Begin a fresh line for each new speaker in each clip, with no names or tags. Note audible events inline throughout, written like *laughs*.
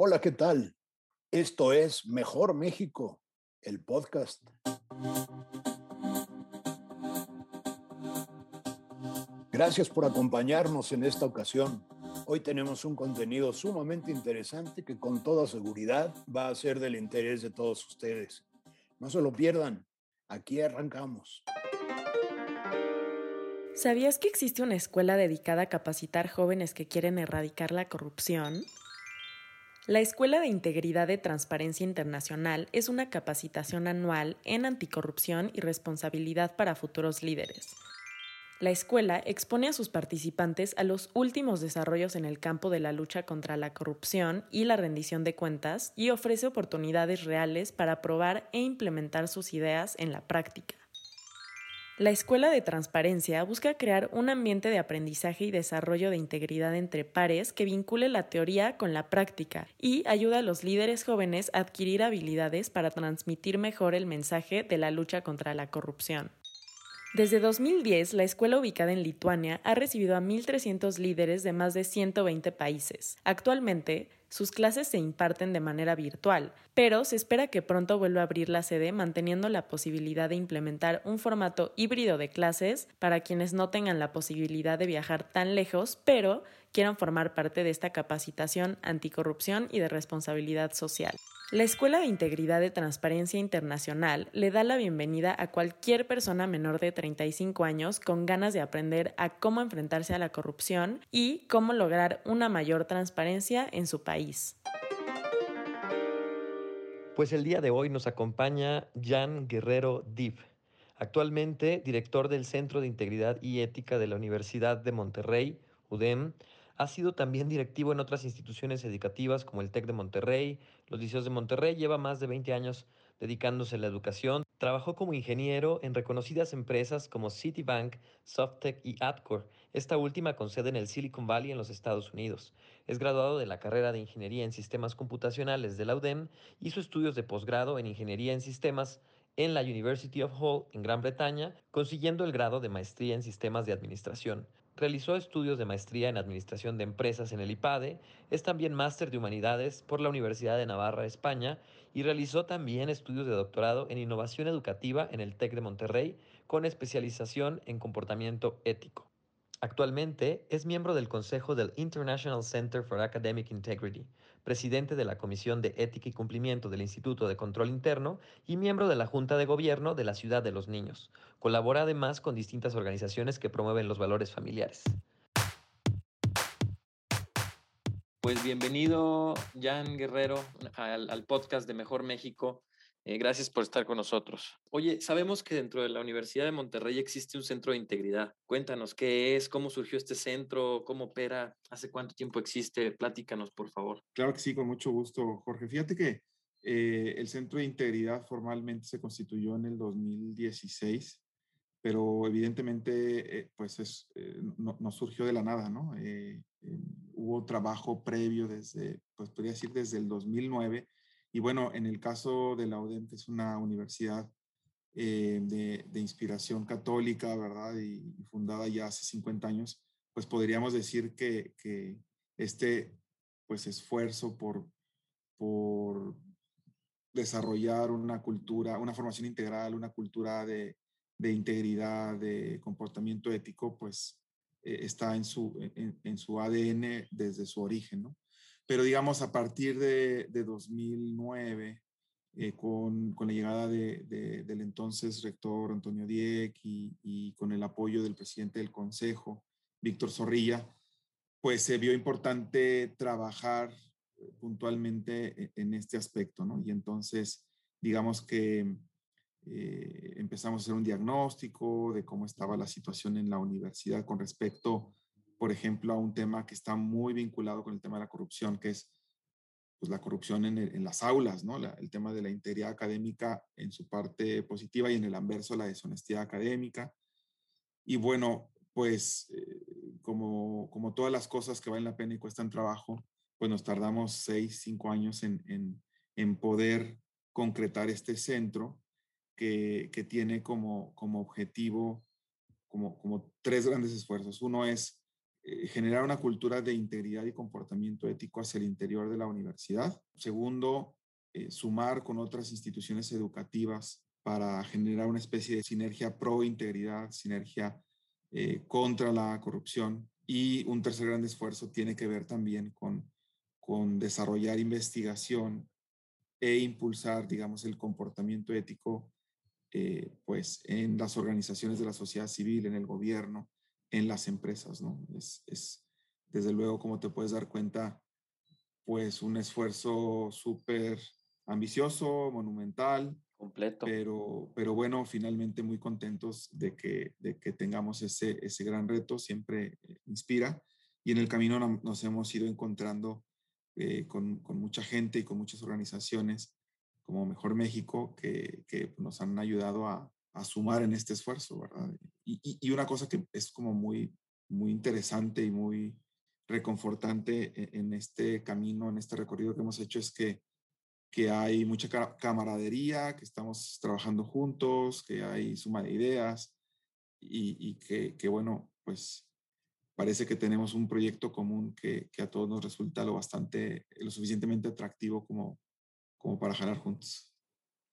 Hola, ¿qué tal? Esto es Mejor México, el podcast. Gracias por acompañarnos en esta ocasión. Hoy tenemos un contenido sumamente interesante que con toda seguridad va a ser del interés de todos ustedes. No se lo pierdan. Aquí arrancamos.
¿Sabías que existe una escuela dedicada a capacitar jóvenes que quieren erradicar la corrupción? La Escuela de Integridad de Transparencia Internacional es una capacitación anual en anticorrupción y responsabilidad para futuros líderes. La escuela expone a sus participantes a los últimos desarrollos en el campo de la lucha contra la corrupción y la rendición de cuentas y ofrece oportunidades reales para probar e implementar sus ideas en la práctica. La Escuela de Transparencia busca crear un ambiente de aprendizaje y desarrollo de integridad entre pares que vincule la teoría con la práctica y ayuda a los líderes jóvenes a adquirir habilidades para transmitir mejor el mensaje de la lucha contra la corrupción. Desde 2010, la escuela ubicada en Lituania ha recibido a 1.300 líderes de más de 120 países. Actualmente, sus clases se imparten de manera virtual, pero se espera que pronto vuelva a abrir la sede manteniendo la posibilidad de implementar un formato híbrido de clases para quienes no tengan la posibilidad de viajar tan lejos, pero quieran formar parte de esta capacitación anticorrupción y de responsabilidad social. La Escuela de Integridad de Transparencia Internacional le da la bienvenida a cualquier persona menor de 35 años con ganas de aprender a cómo enfrentarse a la corrupción y cómo lograr una mayor transparencia en su país.
Pues el día de hoy nos acompaña Jan Guerrero Div, actualmente director del Centro de Integridad y Ética de la Universidad de Monterrey, UDEM, ha sido también directivo en otras instituciones educativas como el TEC de Monterrey, los liceos de Monterrey, lleva más de 20 años dedicándose a la educación. Trabajó como ingeniero en reconocidas empresas como Citibank, Softec y Adcore, esta última con sede en el Silicon Valley en los Estados Unidos. Es graduado de la carrera de Ingeniería en Sistemas Computacionales de la UDEM, hizo estudios de posgrado en Ingeniería en Sistemas en la University of Hull en Gran Bretaña, consiguiendo el grado de maestría en sistemas de administración. Realizó estudios de maestría en Administración de Empresas en el IPADE, es también máster de Humanidades por la Universidad de Navarra, España, y realizó también estudios de doctorado en Innovación Educativa en el TEC de Monterrey, con especialización en comportamiento ético. Actualmente es miembro del Consejo del International Center for Academic Integrity, presidente de la Comisión de Ética y Cumplimiento del Instituto de Control Interno y miembro de la Junta de Gobierno de la Ciudad de los Niños. Colabora además con distintas organizaciones que promueven los valores familiares. Pues bienvenido, Jan Guerrero, al, podcast de Mejor México. Eh, gracias por estar con nosotros. Oye, sabemos que dentro de la Universidad de Monterrey existe un centro de integridad. Cuéntanos qué es, cómo surgió este centro, cómo opera, hace cuánto tiempo existe. Platícanos, por favor.
Claro que sí, con mucho gusto, Jorge. Fíjate que eh, el centro de integridad formalmente se constituyó en el 2016, pero evidentemente eh, pues es, no, no, surgió de la nada, ¿no? hubo trabajo previo desde, pues podría decir desde el 2009 y bueno, en el caso de la UDEM, es una universidad eh, de, inspiración católica, ¿verdad? Y, fundada ya hace 50 años, pues podríamos decir que, este pues esfuerzo por, desarrollar una cultura, una formación integral, una cultura de, de integridad, de comportamiento ético, pues eh, está en su, en, en, su ADN desde su origen, ¿no? Pero digamos, a partir de, de 2009, eh, con, con, la llegada de, del entonces rector Antonio Dieck y, y, con el apoyo del presidente del Consejo, Víctor Zorrilla, pues se vio importante trabajar eh, puntualmente e, en este aspecto, ¿no? Y entonces, digamos que eh, empezamos a hacer un diagnóstico de cómo estaba la situación en la universidad con respecto por ejemplo, a un tema que está muy vinculado con el tema de la corrupción, que es pues, la corrupción en, en las aulas, ¿no? el tema de la integridad académica en su parte positiva y en el anverso la deshonestidad académica. Y bueno, pues eh, como, como todas las cosas que valen la pena y cuestan trabajo, pues nos tardamos seis, cinco años en, en, en poder concretar este centro que, que tiene como, como objetivo como, como tres grandes esfuerzos. Uno es generar una cultura de integridad y comportamiento ético hacia el interior de la universidad. Segundo, eh, sumar con otras instituciones educativas para generar una especie de sinergia pro integridad, sinergia eh, contra la corrupción. Y un tercer gran esfuerzo tiene que ver también con, con desarrollar investigación e impulsar, digamos, el comportamiento ético eh, pues en las organizaciones de la sociedad civil, en el gobierno, en las empresas, ¿no? Es, es desde luego, como te puedes dar cuenta, pues un esfuerzo súper ambicioso, monumental.
Completo.
Pero, pero bueno, finalmente muy contentos de que, de que tengamos ese, ese gran reto, siempre eh, inspira. Y en el camino nos hemos ido encontrando eh, con, con, mucha gente y con muchas organizaciones como Mejor México que, que nos han ayudado a, a, sumar en este esfuerzo, ¿verdad? Y, una cosa que es como muy, muy interesante y muy reconfortante en, en este camino, en este recorrido que hemos hecho es que que hay mucha camaradería, que estamos trabajando juntos, que hay suma de ideas y, que, bueno, pues parece que tenemos un proyecto común que, que, a todos nos resulta lo bastante, lo suficientemente atractivo como, como para jalar juntos.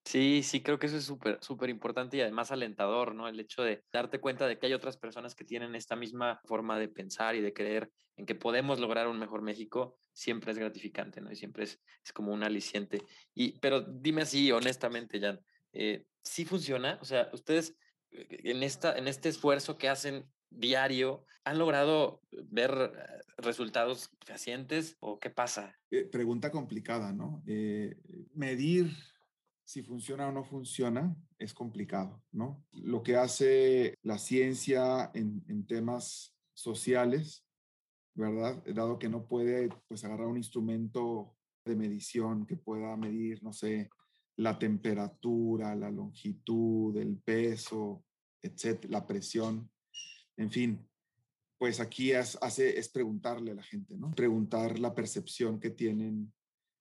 Sí, sí, creo que eso es súper, súper importante y además alentador, ¿no? El hecho de darte cuenta de que hay otras personas que tienen esta misma forma de pensar y de creer en que podemos lograr un mejor México, siempre es gratificante, ¿no? Y siempre es, es como un aliciente. Y, pero dime así, honestamente, Jan, eh, ¿sí funciona? O sea, ustedes eh, en, esta, en este esfuerzo que hacen diario, ¿han logrado ver eh, resultados fehacientes o qué pasa?
pregunta complicada, ¿no? medir si funciona o no funciona es complicado, ¿no? Lo que hace la ciencia en, temas sociales, ¿verdad? Dado que no puede, pues, agarrar un instrumento de medición que pueda medir, no sé, la temperatura, la longitud, el peso, etcétera, la presión, en fin, pues aquí es, hace, es preguntarle a la gente, ¿no? Preguntar la percepción que tienen,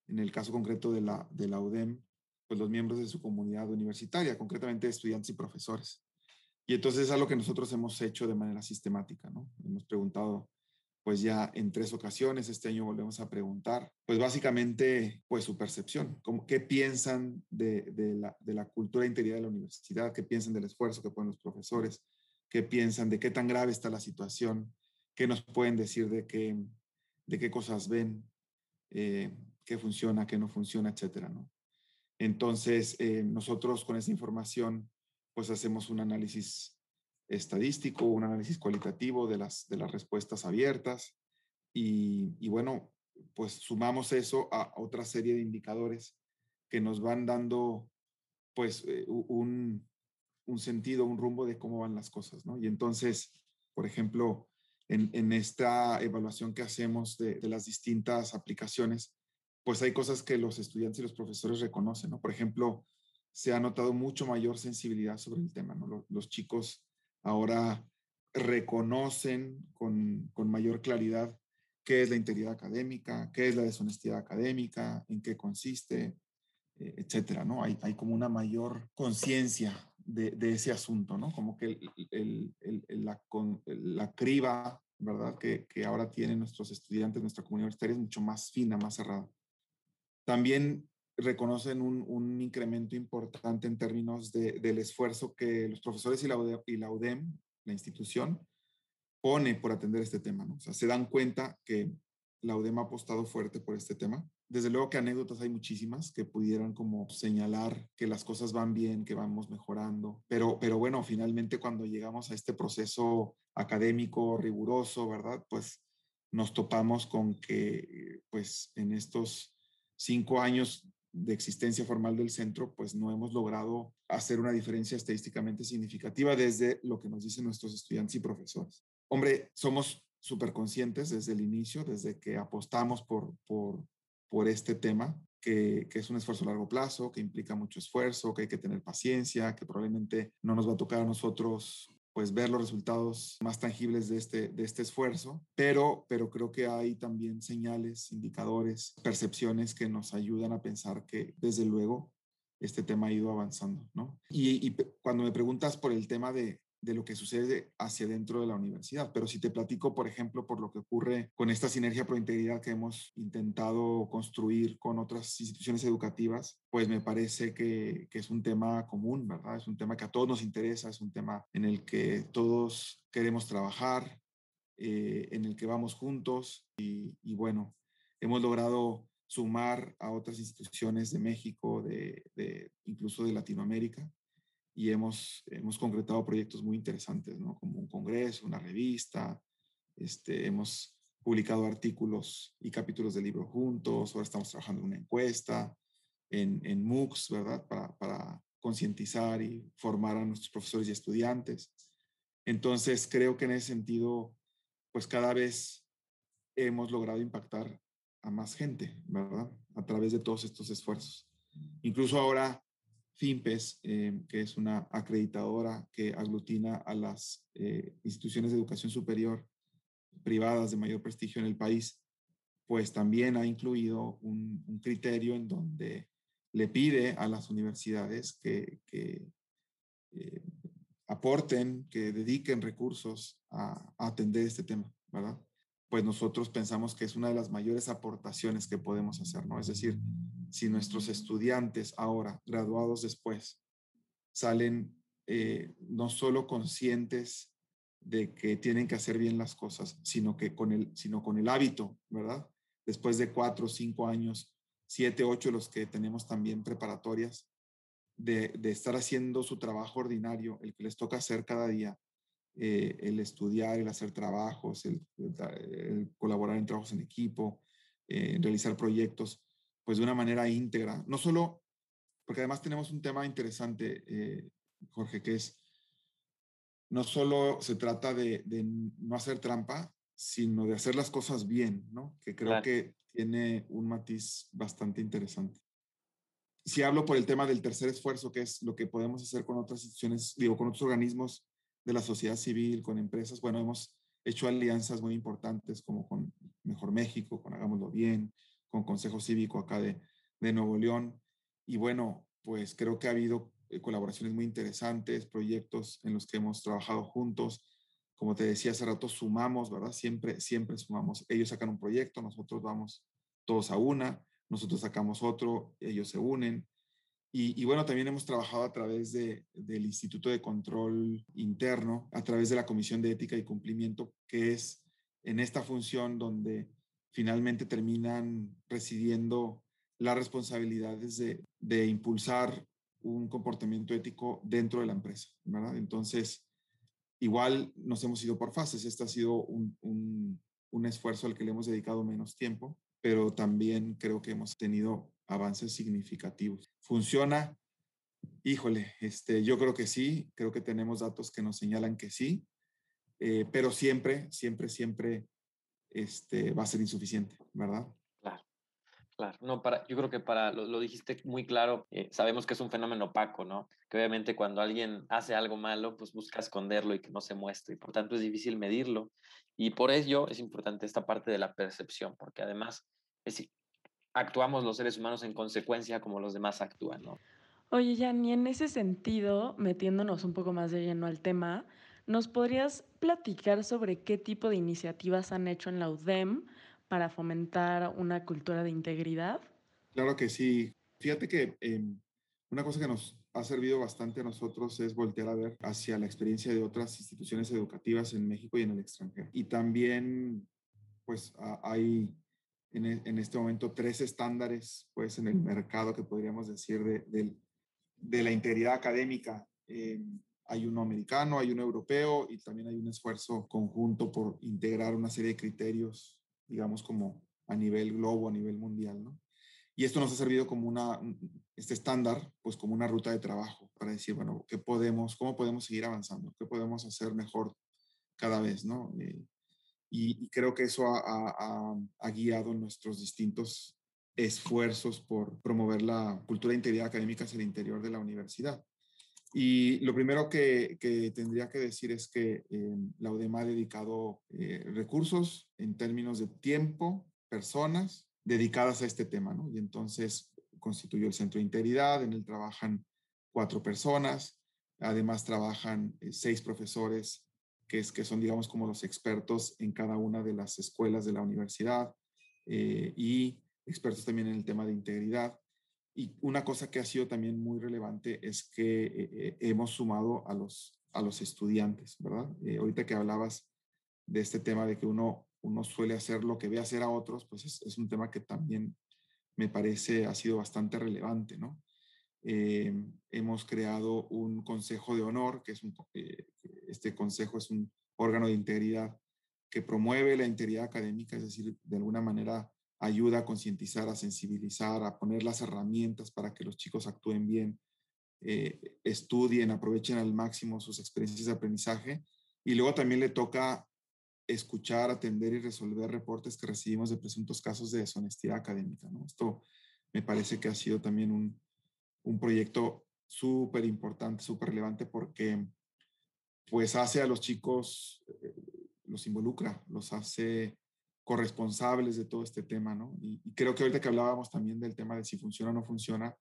en el caso concreto de la, de la UDEM, pues, los miembros de su comunidad universitaria, concretamente estudiantes y profesores. Y entonces es algo que nosotros hemos hecho de manera sistemática, ¿no? Hemos preguntado pues ya en tres ocasiones, este año volvemos a preguntar, pues básicamente, pues su percepción, como, qué piensan de, de, la, de la cultura integridad de la universidad, qué piensan del esfuerzo que ponen los profesores, qué piensan de qué tan grave está la situación, qué nos pueden decir de qué, de qué cosas ven, eh, qué funciona, qué no funciona, etcétera, ¿no? Entonces, eh, nosotros con esa información, pues hacemos un análisis estadístico, un análisis cualitativo de las, de las respuestas abiertas y, bueno, pues sumamos eso a otra serie de indicadores que nos van dando pues eh, un, un, sentido, un rumbo de cómo van las cosas, ¿no? Y entonces, por ejemplo, en, en esta evaluación que hacemos de, de, las distintas aplicaciones, pues hay cosas que los estudiantes y los profesores reconocen, ¿no? Por ejemplo, se ha notado mucho mayor sensibilidad sobre el tema, ¿no? Los, los chicos ahora reconocen con, con, mayor claridad qué es la integridad académica, qué es la deshonestidad académica, en qué consiste, eh, etcétera, ¿no? Hay, hay como una mayor conciencia de, de, ese asunto, ¿no? Como que el, el, el, la, con, la criba, ¿verdad? Que, que ahora tienen nuestros estudiantes, nuestra comunidad universitaria es mucho más fina, más cerrada. También reconocen un, un incremento importante en términos de, del esfuerzo que los profesores y la, UDEM, y la UDEM, la institución, pone por atender este tema. ¿no? Se dan cuenta que la UDEM ha apostado fuerte por este tema. Desde luego que anécdotas hay muchísimas que pudieran como señalar que las cosas van bien, que vamos mejorando, pero, pero bueno, finalmente cuando llegamos a este proceso académico riguroso, ¿verdad? Pues nos topamos con que pues en estos cinco años de existencia formal del centro, pues no hemos logrado hacer una diferencia estadísticamente significativa desde lo que nos dicen nuestros estudiantes y profesores. Hombre, somos súper conscientes desde el inicio, desde que apostamos por, por, por este tema, que, que, es un esfuerzo a largo plazo, que implica mucho esfuerzo, que hay que tener paciencia, que probablemente no nos va a tocar a nosotros pues ver los resultados más tangibles de este, de este esfuerzo, pero, pero creo que hay también señales, indicadores, percepciones que nos ayudan a pensar que desde luego este tema ha ido avanzando, ¿no? Y, y cuando me preguntas por el tema de, de lo que sucede hacia dentro de la universidad. Pero si te platico, por ejemplo, por lo que ocurre con esta sinergia pro integridad que hemos intentado construir con otras instituciones educativas, pues me parece que, que, es un tema común, ¿verdad? Es un tema que a todos nos interesa, es un tema en el que todos queremos trabajar, eh, en el que vamos juntos y, bueno, hemos logrado sumar a otras instituciones de México, de incluso de Latinoamérica, y hemos, hemos concretado proyectos muy interesantes. Como un congreso, una revista, este, hemos publicado artículos y capítulos de libro juntos, ahora estamos trabajando en una encuesta, en, en MOOCs, ¿verdad? Para, para concientizar y formar a nuestros profesores y estudiantes. Entonces, creo que en ese sentido, pues cada vez hemos logrado impactar a más gente, ¿verdad? A través de todos estos esfuerzos. Incluso ahora FIMPES, eh, que es una acreditadora que aglutina a las eh, instituciones de educación superior privadas de mayor prestigio en el país, pues también ha incluido un, criterio en donde le pide a las universidades que, eh, aporten, que dediquen recursos a, a, atender este tema, ¿verdad? Pues nosotros pensamos que es una de las mayores aportaciones que podemos hacer, ¿no? Es decir, si nuestros estudiantes ahora, graduados después, salen eh, no solo conscientes de que tienen que hacer bien las cosas, sino que con el, sino con el hábito, ¿verdad? Después de cuatro, cinco años, siete, ocho, los que tenemos también preparatorias, de, de estar haciendo su trabajo ordinario, el que les toca hacer cada día, eh, el estudiar, el hacer trabajos, el, el, colaborar en trabajos en equipo, eh, realizar proyectos, pues de una manera íntegra. No solo, porque además tenemos un tema interesante, eh, Jorge, que es, no solo se trata de, de, no hacer trampa, sino de hacer las cosas bien, ¿no? Que creo claro. que tiene un matiz bastante interesante. Si hablo por el tema del tercer esfuerzo, que es lo que podemos hacer con otras instituciones, digo, con otros organismos de la sociedad civil, con empresas, bueno, hemos hecho alianzas muy importantes como con Mejor México, con Hagámoslo Bien, con Consejo Cívico acá de, de Nuevo León. Y bueno, pues creo que ha habido eh, colaboraciones muy interesantes, proyectos en los que hemos trabajado juntos. Como te decía hace rato, sumamos, ¿verdad? Siempre, siempre sumamos. Ellos sacan un proyecto, nosotros vamos todos a una, nosotros sacamos otro, ellos se unen. Y, bueno, también hemos trabajado a través de, del Instituto de Control Interno, a través de la Comisión de Ética y Cumplimiento, que es en esta función donde finalmente terminan residiendo las responsabilidades de, de, impulsar un comportamiento ético dentro de la empresa, ¿verdad? Entonces, igual nos hemos ido por fases. Este ha sido un, un esfuerzo al que le hemos dedicado menos tiempo, pero también creo que hemos tenido avances significativos. ¿Funciona? Híjole, este, yo creo que sí, creo que tenemos datos que nos señalan que sí, eh, pero siempre, siempre, siempre este, va a ser insuficiente, ¿verdad?
Claro. Claro, no, para, yo creo que para, lo, dijiste muy claro, eh, sabemos que es un fenómeno opaco, ¿no? Que obviamente cuando alguien hace algo malo, pues busca esconderlo y que no se muestre, y por tanto es difícil medirlo, y por ello es importante esta parte de la percepción, porque además es, actuamos los seres humanos en consecuencia como los demás actúan, ¿no?
Oye, Jan, y en ese sentido, metiéndonos un poco más de lleno al tema, ¿Nos podrías platicar sobre qué tipo de iniciativas han hecho en la UDEM para fomentar una cultura de integridad?
Claro que sí. Fíjate que eh, una cosa que nos ha servido bastante a nosotros es voltear a ver hacia la experiencia de otras instituciones educativas en México y en el extranjero. Y también, pues, hay en, en este momento tres estándares, pues, en el mercado que podríamos decir de, de, de la integridad académica. Eh, hay uno americano, hay uno europeo y también hay un esfuerzo conjunto por integrar una serie de criterios, digamos, como a nivel globo, a nivel mundial, ¿no? Y esto nos ha servido como una, este estándar, pues como una ruta de trabajo para decir, bueno, ¿qué podemos, cómo podemos seguir avanzando? ¿Qué podemos hacer mejor cada vez, no? Eh, y, creo que eso ha, guiado nuestros distintos esfuerzos por promover la cultura de integridad académica hacia el interior de la universidad. Y lo primero que, tendría que decir es que eh, la UDEMA ha dedicado eh, recursos en términos de tiempo, personas dedicadas a este tema, ¿no? Y entonces constituyó el Centro de Integridad, en él trabajan cuatro personas, Además, trabajan seis profesores que, es, que son, digamos, como los expertos en cada una de las escuelas de la universidad y expertos también en el tema de integridad. Y una cosa que ha sido también muy relevante es que hemos sumado a los, a los estudiantes, ¿verdad? ahorita que hablabas de este tema de que uno, uno suele hacer lo que ve hacer a otros, pues es, un tema que también me parece ha sido bastante relevante, ¿no? Eh, hemos creado un consejo de honor, que es un, eh, este consejo es un órgano de integridad que promueve la integridad académica, es decir, de alguna manera ayuda a concientizar, a sensibilizar, a poner las herramientas para que los chicos actúen bien, eh, estudien, aprovechen al máximo sus experiencias de aprendizaje. Y luego también le toca escuchar, atender y resolver reportes que recibimos de presuntos casos de deshonestidad académica. ¿no? Esto me parece que ha sido también un, un proyecto súper importante, súper relevante porque pues hace a los chicos, eh, los involucra, los hace corresponsables de todo este tema, ¿no? Y, creo que ahorita que hablábamos también del tema de si funciona o no funciona,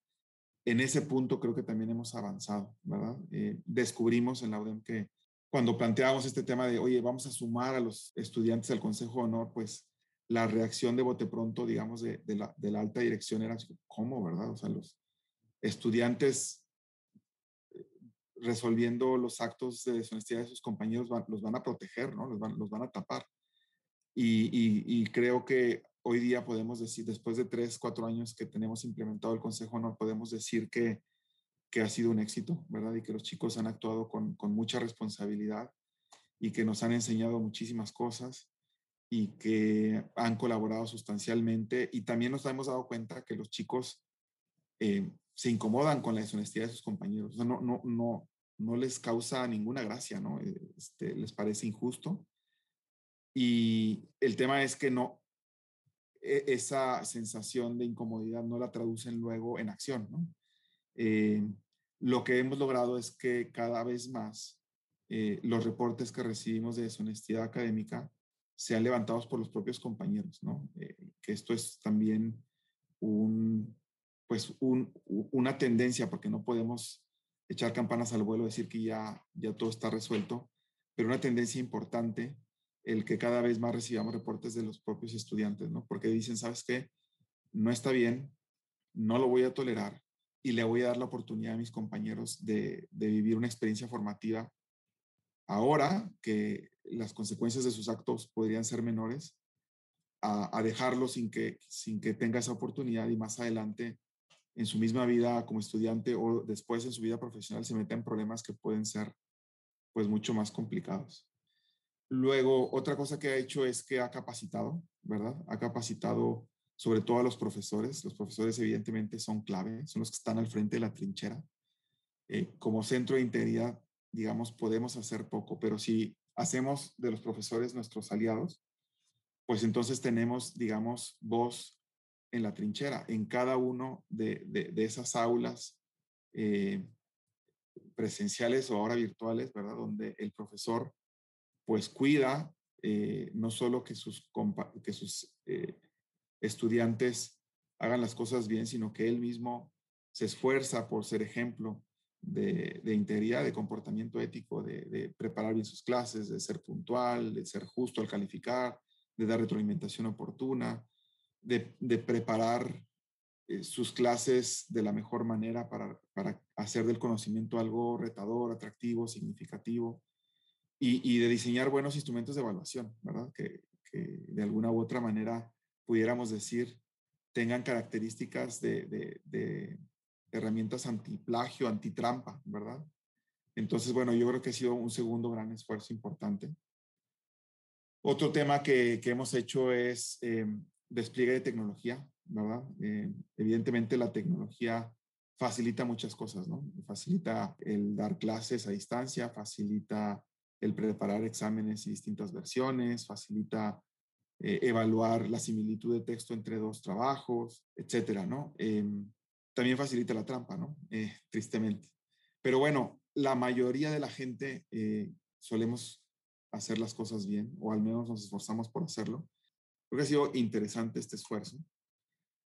en ese punto creo que también hemos avanzado, ¿verdad? Eh, descubrimos en la UDEM que cuando planteábamos este tema de, oye, vamos a sumar a los estudiantes al Consejo de Honor, pues la reacción de bote pronto, digamos, de, la, de la, alta dirección era, ¿cómo, verdad? O sea, los estudiantes resolviendo los actos de deshonestidad de sus compañeros los van a proteger, ¿no? Los van, los van a tapar. Y, creo que hoy día podemos decir, después de tres, cuatro años que tenemos implementado el Consejo Honor, podemos decir que que ha sido un éxito, ¿verdad? Y que los chicos han actuado con, con mucha responsabilidad y que nos han enseñado muchísimas cosas y que han colaborado sustancialmente. Y también nos hemos dado cuenta que los chicos eh, se incomodan con la deshonestidad de sus compañeros. No, no, no, no les causa ninguna gracia, ¿no? Este, les parece injusto. Y el tema es que no, e, esa sensación de incomodidad no la traducen luego en acción, ¿no? Eh, lo que hemos logrado es que cada vez más eh, los reportes que recibimos de deshonestidad académica sean levantados por los propios compañeros, ¿no? Eh, que esto es también un, pues una tendencia, porque no podemos echar campanas al vuelo, decir que ya, ya todo está resuelto, pero una tendencia importante el que cada vez más recibamos reportes de los propios estudiantes, ¿no? Porque dicen, ¿sabes qué? No está bien, no lo voy a tolerar, y le voy a dar la oportunidad a mis compañeros de, vivir una experiencia formativa ahora que las consecuencias de sus actos podrían ser menores, a, dejarlo sin que, sin que tenga esa oportunidad y más adelante en su misma vida como estudiante o después en su vida profesional se meta en problemas que pueden ser pues mucho más complicados. Luego, otra cosa que ha hecho es que ha capacitado, ¿verdad? Ha capacitado sobre todo a los profesores. Los profesores evidentemente son clave, son los que están al frente de la trinchera. Eh, como centro de integridad, digamos, podemos hacer poco, pero si hacemos de los profesores nuestros aliados, pues entonces tenemos, digamos, voz en la trinchera, en cada uno de, de, esas aulas eh, presenciales o ahora virtuales, ¿verdad? Donde el profesor pues cuida eh, no solo que sus, que sus estudiantes hagan las cosas bien, sino que él mismo se esfuerza por ser ejemplo de, integridad, de comportamiento ético, de, preparar bien sus clases, de ser puntual, de ser justo al calificar, de dar retroalimentación oportuna, de, preparar eh, sus clases de la mejor manera para, hacer del conocimiento algo retador, atractivo, significativo y, de diseñar buenos instrumentos de evaluación, ¿verdad? Que, que de alguna u otra manera pudiéramos decir, tengan características de, de, de herramientas antiplagio, antitrampa, ¿verdad? Entonces, bueno, yo creo que ha sido un segundo gran esfuerzo importante. Otro tema que, que hemos hecho es eh, despliegue de tecnología, ¿verdad? Eh, evidentemente la tecnología facilita muchas cosas, ¿no? Facilita el dar clases a distancia, facilita el preparar exámenes y distintas versiones, facilita eh, evaluar la similitud de texto entre dos trabajos, etcétera, ¿no? Em, también facilita la trampa, ¿no? Eh, tristemente. Pero bueno, la mayoría de la gente solemos hacer las cosas bien, o al menos nos esforzamos por hacerlo. Creo que ha sido interesante este esfuerzo.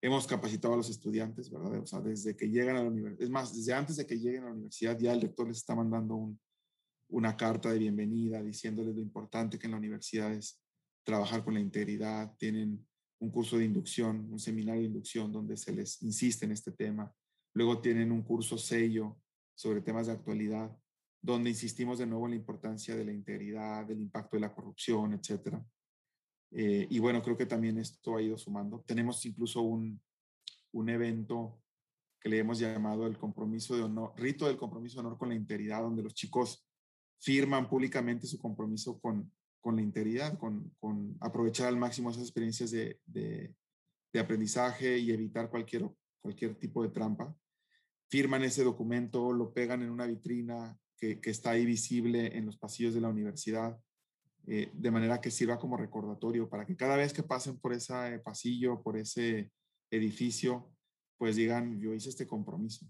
hemos capacitado a los estudiantes, ¿verdad? O sea, desde que llegan a la universidad, es más, desde antes de que lleguen a la universidad, ya el rector les está mandando un, una carta de bienvenida diciéndoles lo importante que en la universidad es trabajar con la integridad, tienen un curso de inducción, un seminario de inducción donde se les insiste en este tema. Luego tienen un curso sello sobre temas de actualidad, donde insistimos de nuevo en la importancia de la integridad, del impacto de la corrupción, etc. Eh, y bueno, creo que también esto ha ido sumando. Tenemos incluso un, un evento que le hemos llamado el compromiso de honor, rito del compromiso de honor con la integridad, donde los chicos firman públicamente su compromiso con, con la integridad, con, con, aprovechar al máximo esas experiencias de, de, de, aprendizaje y evitar cualquier, cualquier tipo de trampa. Firman ese documento, lo pegan en una vitrina que, que está ahí visible en los pasillos de la universidad, eh, de manera que sirva como recordatorio para que cada vez que pasen por ese pasillo, por ese edificio, pues digan, yo hice este compromiso.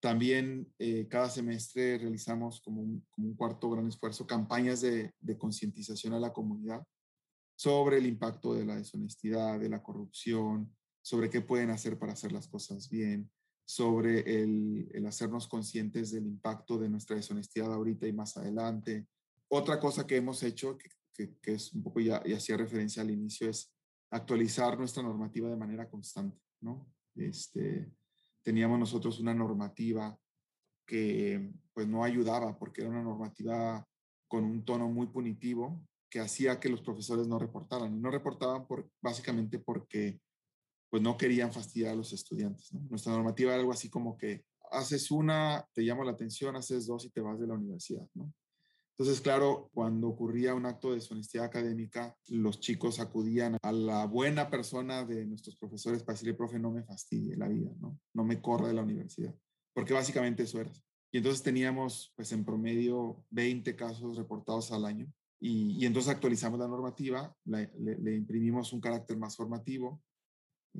También eh, cada semestre realizamos como un, cuarto gran esfuerzo campañas de, concientización a la comunidad sobre el impacto de la deshonestidad, de la corrupción, sobre qué pueden hacer para hacer las cosas bien, sobre el, hacernos conscientes del impacto de nuestra deshonestidad ahorita y más adelante. Otra cosa que hemos hecho, que, es un poco ya, hacía referencia al inicio, es actualizar nuestra normativa de manera constante, ¿no? Este, teníamos nosotros una normativa que pues no ayudaba porque era una normativa con un tono muy punitivo que hacía que los profesores no reportaran. Y no reportaban por, básicamente porque pues no querían fastidiar a los estudiantes. Nuestra normativa era algo así como que haces una, te llama la atención, haces dos y te vas de la universidad. ¿no? Entonces, claro, cuando ocurría un acto de deshonestidad académica, los chicos acudían a la buena persona de nuestros profesores para decirle, profe, no me fastidie la vida, ¿no? No me corra de la universidad, porque básicamente eso era. Y entonces teníamos, pues en promedio, 20 casos reportados al año. Y, y entonces actualizamos la normativa, le, le, le, imprimimos un carácter más formativo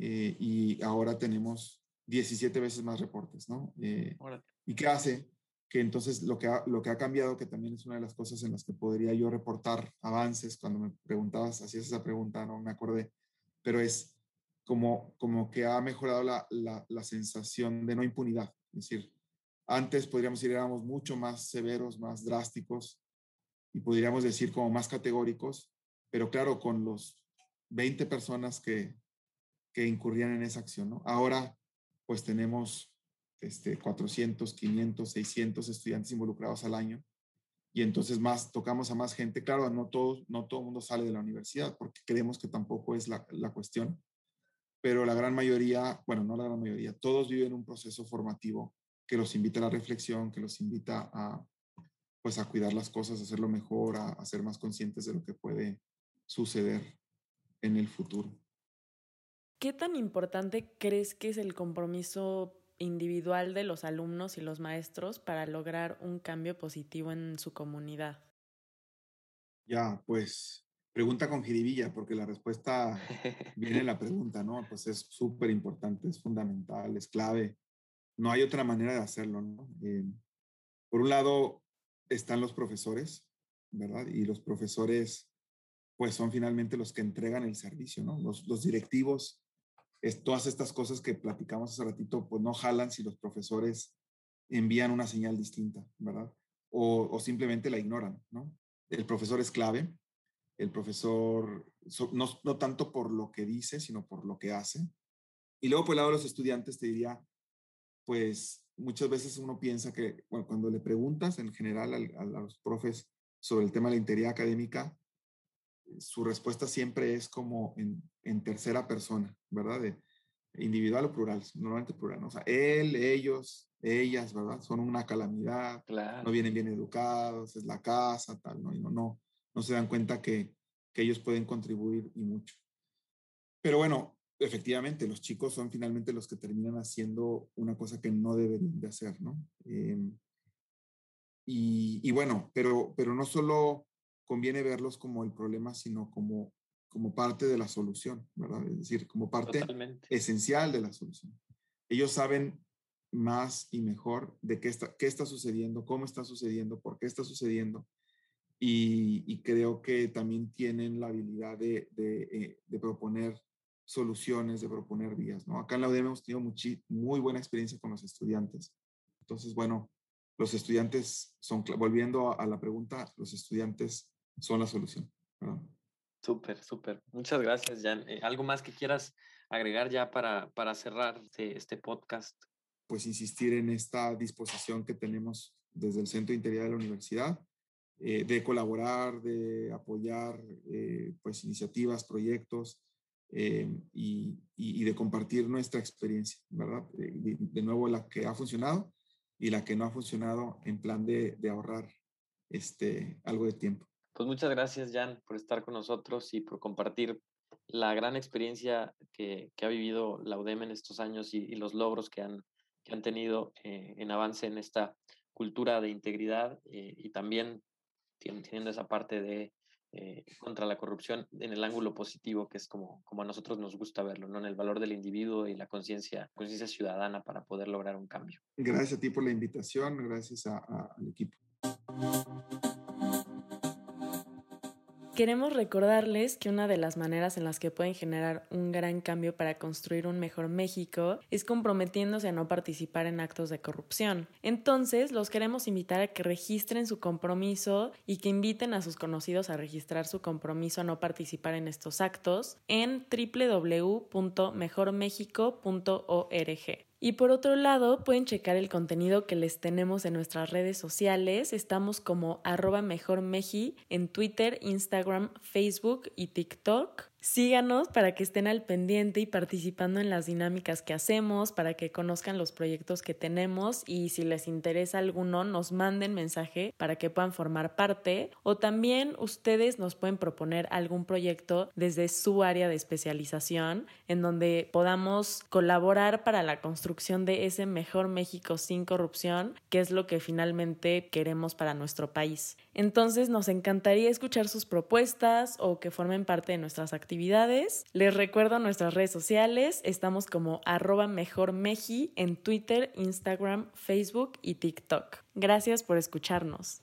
eh, y ahora tenemos 17 veces más reportes, ¿no? Eh, ¿Y qué hace? Que entonces lo que, ha, lo que ha cambiado, que también es una de las cosas en las que podría yo reportar avances, cuando me preguntabas, hacías esa pregunta, no me acordé, pero es como, como que ha mejorado la, la, la sensación de no impunidad. Es decir, antes podríamos decir éramos mucho más severos, más drásticos y podríamos decir como más categóricos, pero claro, con los 20 personas que, que incurrían en esa acción, ¿no? Ahora pues tenemos este, 400, 500, 600 estudiantes involucrados al año. Y entonces más tocamos a más gente. Claro, no todo, no todo mundo sale de la universidad porque creemos que tampoco es la, la cuestión. Pero la gran mayoría, bueno, no la gran mayoría, todos viven un proceso formativo que los invita a la reflexión, que los invita a, pues, a cuidar las cosas, a hacerlo mejor, a ser más conscientes de lo que puede suceder en el futuro.
¿Qué tan importante crees que es el compromiso individual de los alumnos y los maestros para lograr un cambio positivo en su comunidad?
Ya, pues pregunta con jiribilla, porque la respuesta *laughs* viene en la pregunta, ¿no? Pues es súper importante, es fundamental, es clave. No hay otra manera de hacerlo, ¿no? Eh, por un lado están los profesores, ¿verdad? Y los profesores, pues son finalmente los que entregan el servicio, ¿no? Los, los directivos es, todas estas cosas que platicamos hace ratito, pues no jalan si los profesores envían una señal distinta, ¿verdad? O, o simplemente la ignoran, ¿no? El profesor es clave, el profesor, so, no, no, tanto por lo que dice, sino por lo que hace. Y luego, por el lado de los estudiantes, te diría, pues muchas veces uno piensa que, cuando le preguntas en general a, a los profes sobre el tema de la integridad académica, su respuesta siempre es como en, en tercera persona, ¿verdad? De individual o plural, normalmente plural, ¿no? O sea, él, ellos, ellas, ¿verdad? Son una calamidad, claro. no vienen bien educados, es la casa, tal, ¿no? Y no, no, no se dan cuenta que, que ellos pueden contribuir y mucho. Pero bueno, efectivamente, los chicos son finalmente los que terminan haciendo una cosa que no deberían de hacer, ¿no? Eh, y, y, bueno, pero, pero no solo conviene verlos como el problema, sino como, como parte de la solución, ¿verdad? Es decir, como parte Totalmente. esencial de la solución. Ellos saben más y mejor de qué está, qué está sucediendo, cómo está sucediendo, por qué está sucediendo. Y, y creo que también tienen la habilidad de, de, eh, de proponer soluciones, de proponer vías. ¿no? Acá en la UDM hemos tenido muy buena experiencia con los estudiantes. Entonces, bueno, los estudiantes son, volviendo a, la pregunta, los estudiantes son la solución.
Súper, súper. Muchas gracias, Jan. Eh, ¿Algo más que quieras agregar ya para, para cerrar este, este, podcast?
Pues insistir en esta disposición que tenemos desde el Centro Interior de la Universidad eh, de colaborar, de apoyar eh, pues iniciativas, proyectos y, y, de compartir nuestra experiencia, ¿verdad? De, de, nuevo, la que ha funcionado y la que no ha funcionado en plan de, de ahorrar este, algo de tiempo.
Pues muchas gracias, Jan, por estar con nosotros y por compartir la gran experiencia que, ha vivido la UDEM en estos años y, los logros que han, que han tenido eh, en avance en esta cultura de integridad eh, y también teniendo esa parte de eh, contra la corrupción en el ángulo positivo, que es como, como a nosotros nos gusta verlo, ¿no? en el valor del individuo y la conciencia conciencia ciudadana para poder lograr un cambio.
Gracias a ti por la invitación, gracias al equipo.
Queremos recordarles que una de las maneras en las que pueden generar un gran cambio para construir un mejor México es comprometiéndose a no participar en actos de corrupción. Entonces, los queremos invitar a que registren su compromiso y que inviten a sus conocidos a registrar su compromiso a no participar en estos actos en www.mejormexico.org. Y por otro lado, pueden checar el contenido que les tenemos en nuestras redes sociales. Estamos como arroba mejormeji en Twitter, Instagram, Facebook y TikTok. Síganos para que estén al pendiente y participando en las dinámicas que hacemos, para que conozcan los proyectos que tenemos y si les interesa alguno nos manden mensaje para que puedan formar parte o también ustedes nos pueden proponer algún proyecto desde su área de especialización en donde podamos colaborar para la construcción de ese mejor México sin corrupción, que es lo que finalmente queremos para nuestro país. Entonces nos encantaría escuchar sus propuestas o que formen parte de nuestras actividades les recuerdo nuestras redes sociales. Estamos como arroba mejormeji en Twitter, Instagram, Facebook y TikTok. Gracias por escucharnos.